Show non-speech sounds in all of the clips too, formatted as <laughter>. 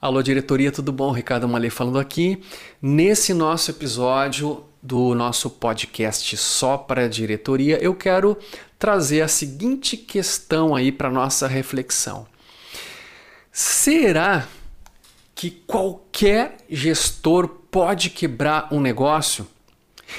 Alô, diretoria, tudo bom? Ricardo Malê falando aqui. Nesse nosso episódio do nosso podcast Só para Diretoria, eu quero trazer a seguinte questão aí para nossa reflexão. Será que qualquer gestor pode quebrar um negócio?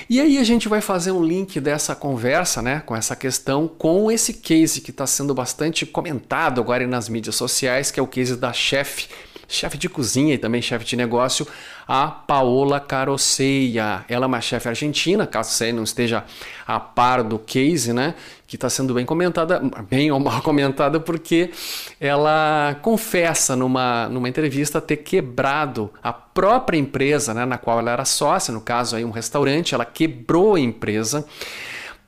E aí a gente vai fazer um link dessa conversa, né, com essa questão, com esse case que está sendo bastante comentado agora nas mídias sociais, que é o case da chefe chefe de cozinha e também chefe de negócio, a Paola Caroceia. Ela é uma chefe argentina, caso você não esteja a par do case, né? Que está sendo bem comentada, bem ou mal <laughs> comentada, porque ela confessa numa, numa entrevista ter quebrado a própria empresa né, na qual ela era sócia, no caso aí um restaurante, ela quebrou a empresa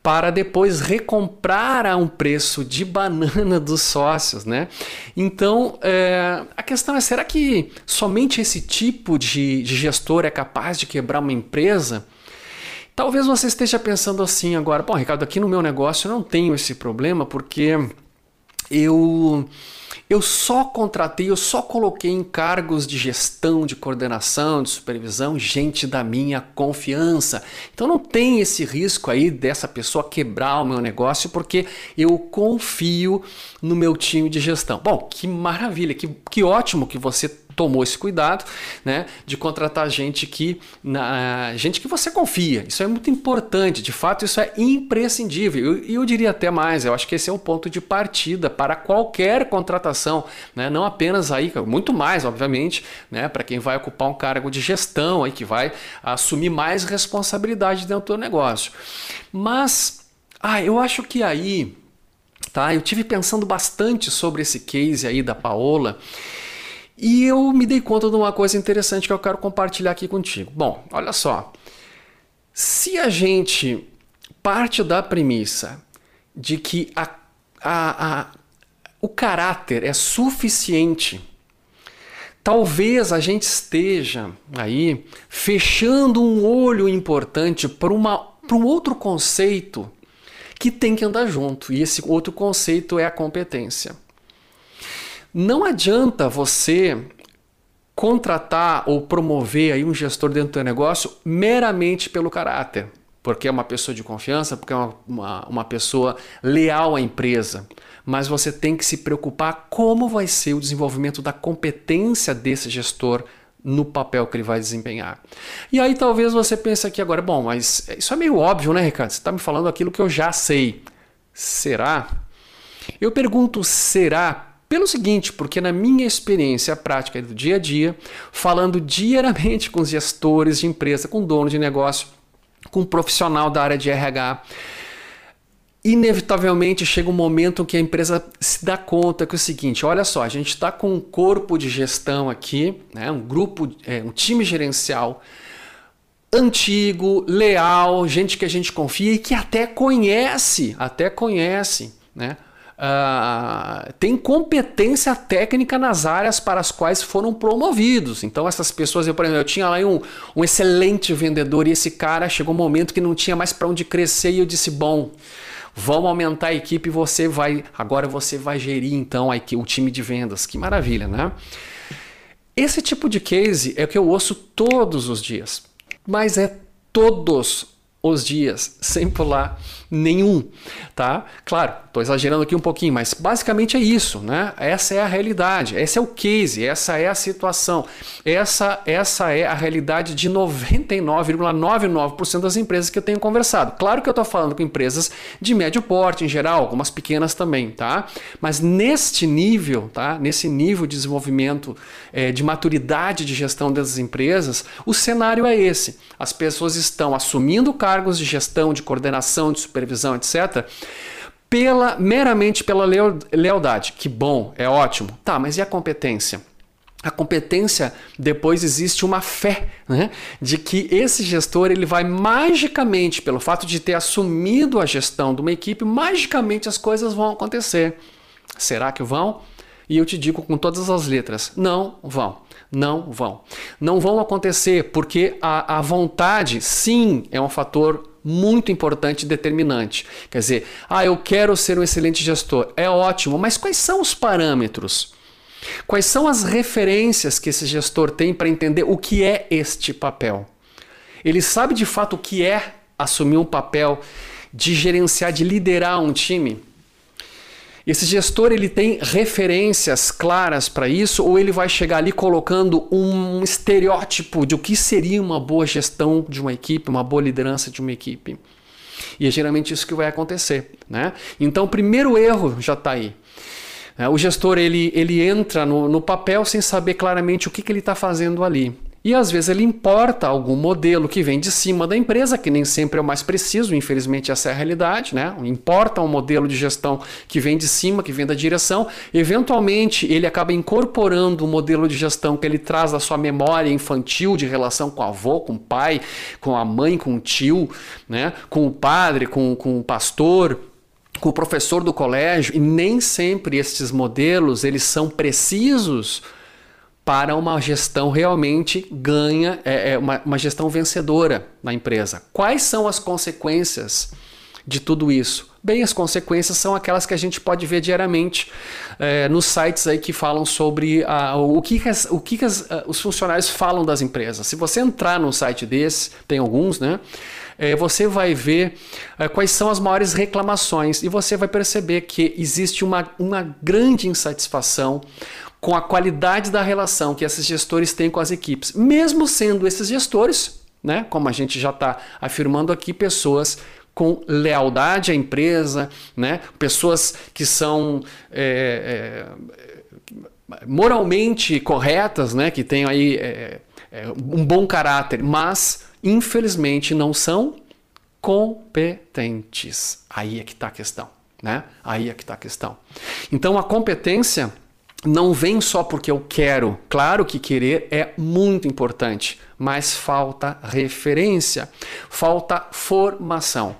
para depois recomprar a um preço de banana dos sócios, né? Então, é, a questão é, será que somente esse tipo de, de gestor é capaz de quebrar uma empresa? Talvez você esteja pensando assim agora, bom, Ricardo, aqui no meu negócio eu não tenho esse problema porque eu eu só contratei, eu só coloquei em cargos de gestão, de coordenação, de supervisão, gente da minha confiança. Então não tem esse risco aí dessa pessoa quebrar o meu negócio porque eu confio no meu time de gestão. Bom, que maravilha, que, que ótimo que você tomou esse cuidado, né, de contratar gente que na, gente que você confia. Isso é muito importante. De fato, isso é imprescindível. E eu, eu, diria até mais. Eu acho que esse é um ponto de partida para qualquer contratação, né? Não apenas aí, muito mais, obviamente, né, para quem vai ocupar um cargo de gestão aí que vai assumir mais responsabilidade dentro do negócio. Mas, ah, eu acho que aí, tá? Eu tive pensando bastante sobre esse case aí da Paola. E eu me dei conta de uma coisa interessante que eu quero compartilhar aqui contigo. Bom, olha só. Se a gente parte da premissa de que a, a, a, o caráter é suficiente, talvez a gente esteja aí fechando um olho importante para um outro conceito que tem que andar junto. E esse outro conceito é a competência. Não adianta você contratar ou promover aí um gestor dentro do teu negócio meramente pelo caráter, porque é uma pessoa de confiança, porque é uma, uma, uma pessoa leal à empresa. Mas você tem que se preocupar como vai ser o desenvolvimento da competência desse gestor no papel que ele vai desempenhar. E aí talvez você pense aqui agora, bom, mas isso é meio óbvio, né, Ricardo? Você está me falando aquilo que eu já sei. Será? Eu pergunto, será pelo seguinte, porque na minha experiência prática do dia a dia, falando diariamente com os gestores de empresa, com dono de negócio, com profissional da área de RH, inevitavelmente chega um momento que a empresa se dá conta que é o seguinte, olha só, a gente está com um corpo de gestão aqui, né, um grupo, é, um time gerencial antigo, leal, gente que a gente confia e que até conhece, até conhece, né? Uh, competência técnica nas áreas para as quais foram promovidos. Então, essas pessoas, eu, por exemplo, eu tinha lá um, um excelente vendedor e esse cara chegou um momento que não tinha mais para onde crescer e eu disse: bom. Vamos aumentar a equipe você vai. Agora você vai gerir então a, o time de vendas. Que maravilha, né? Esse tipo de case é o que eu ouço todos os dias. Mas é todos os dias, sem pular nenhum, tá? Claro, estou exagerando aqui um pouquinho, mas basicamente é isso, né? Essa é a realidade, esse é o case, essa é a situação, essa, essa é a realidade de 99,99% das empresas que eu tenho conversado. Claro que eu estou falando com empresas de médio porte em geral, algumas pequenas também, tá? Mas neste nível, tá? Nesse nível de desenvolvimento, é, de maturidade de gestão dessas empresas, o cenário é esse. As pessoas estão assumindo cargos de gestão, de coordenação, de supervisão, etc., pela, meramente pela lealdade. Que bom, é ótimo. Tá, mas e a competência? A competência, depois existe uma fé né, de que esse gestor ele vai magicamente, pelo fato de ter assumido a gestão de uma equipe, magicamente as coisas vão acontecer. Será que vão? E eu te digo com todas as letras: não vão. Não vão. Não vão acontecer porque a, a vontade, sim, é um fator muito importante e determinante. Quer dizer, ah, eu quero ser um excelente gestor. É ótimo, mas quais são os parâmetros? Quais são as referências que esse gestor tem para entender o que é este papel? Ele sabe de fato o que é assumir um papel de gerenciar, de liderar um time? Esse gestor ele tem referências claras para isso ou ele vai chegar ali colocando um estereótipo de o que seria uma boa gestão de uma equipe, uma boa liderança de uma equipe? E é geralmente isso que vai acontecer, né? Então, o primeiro erro já está aí. É, o gestor ele, ele entra no, no papel sem saber claramente o que, que ele está fazendo ali. E às vezes ele importa algum modelo que vem de cima da empresa, que nem sempre é o mais preciso, infelizmente essa é a realidade, né? Importa um modelo de gestão que vem de cima, que vem da direção. Eventualmente ele acaba incorporando um modelo de gestão que ele traz da sua memória infantil de relação com o avô, com o pai, com a mãe, com o tio, né? com o padre, com, com o pastor, com o professor do colégio, e nem sempre esses modelos eles são precisos para uma gestão realmente ganha, é, é uma, uma gestão vencedora na empresa. Quais são as consequências de tudo isso? Bem, as consequências são aquelas que a gente pode ver diariamente é, nos sites aí que falam sobre a, o que, as, o que as, os funcionários falam das empresas. Se você entrar num site desse, tem alguns, né? É, você vai ver é, quais são as maiores reclamações e você vai perceber que existe uma, uma grande insatisfação com a qualidade da relação que esses gestores têm com as equipes, mesmo sendo esses gestores, né, como a gente já está afirmando aqui, pessoas com lealdade à empresa, né, pessoas que são é, é, moralmente corretas, né, que têm aí é, é um bom caráter, mas infelizmente não são competentes. Aí é que está a questão. Né? Aí é que está a questão. Então a competência não vem só porque eu quero. Claro que querer é muito importante, mas falta referência, falta formação,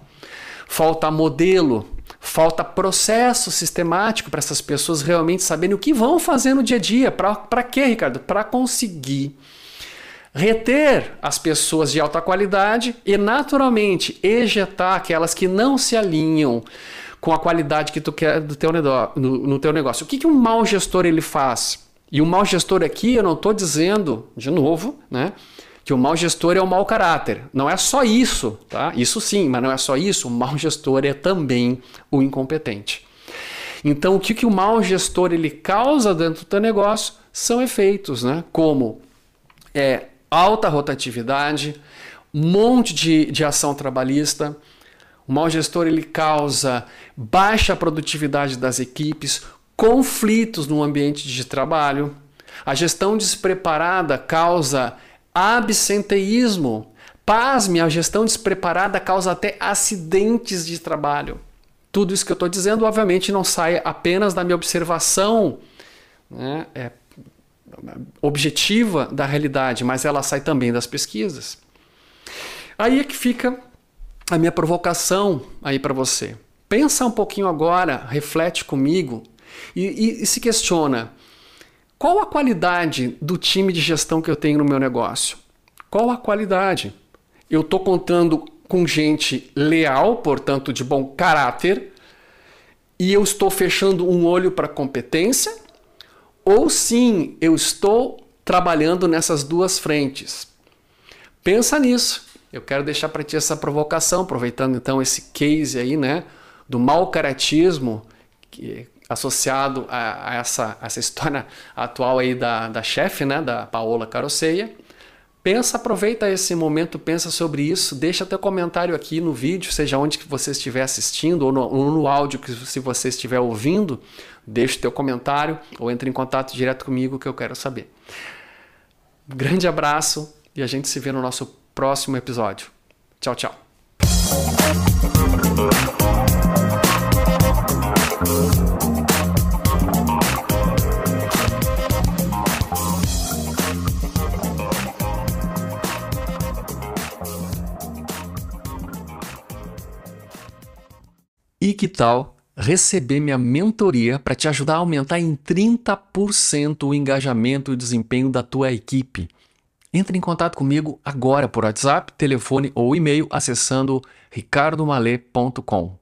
falta modelo, falta processo sistemático para essas pessoas realmente saberem o que vão fazer no dia a dia. Para quê, Ricardo? Para conseguir reter as pessoas de alta qualidade e, naturalmente, ejetar aquelas que não se alinham com a qualidade que tu quer do teu no, no teu negócio. O que, que um mau gestor ele faz? E o mau gestor aqui, eu não estou dizendo, de novo, né? Que o mau gestor é o mau caráter. Não é só isso, tá? Isso sim, mas não é só isso. O mau gestor é também o incompetente. Então, o que, que o mau gestor ele causa dentro do teu negócio são efeitos, né? Como é, alta rotatividade, um monte de, de ação trabalhista, mau gestor ele causa baixa produtividade das equipes, conflitos no ambiente de trabalho. A gestão despreparada causa absenteísmo. Pasme, a gestão despreparada causa até acidentes de trabalho. Tudo isso que eu estou dizendo, obviamente, não sai apenas da minha observação né, é, objetiva da realidade, mas ela sai também das pesquisas. Aí é que fica a minha provocação aí para você. Pensa um pouquinho agora, reflete comigo e, e, e se questiona: qual a qualidade do time de gestão que eu tenho no meu negócio? Qual a qualidade? Eu estou contando com gente leal, portanto de bom caráter, e eu estou fechando um olho para competência? Ou sim, eu estou trabalhando nessas duas frentes? Pensa nisso. Eu quero deixar para ti essa provocação, aproveitando então esse case aí, né, do mau caratismo que associado a, a, essa, a essa <laughs> história atual aí da, da chefe, né, da Paola Caroceia. Pensa, aproveita esse momento, pensa sobre isso, deixa teu comentário aqui no vídeo, seja onde que você estiver assistindo ou no, ou no áudio que se você estiver ouvindo, deixa teu comentário ou entre em contato direto comigo que eu quero saber. grande abraço e a gente se vê no nosso próximo episódio. Tchau, tchau. E que tal receber minha mentoria para te ajudar a aumentar em 30% o engajamento e o desempenho da tua equipe? Entre em contato comigo agora por WhatsApp, telefone ou e-mail acessando ricardomale.com.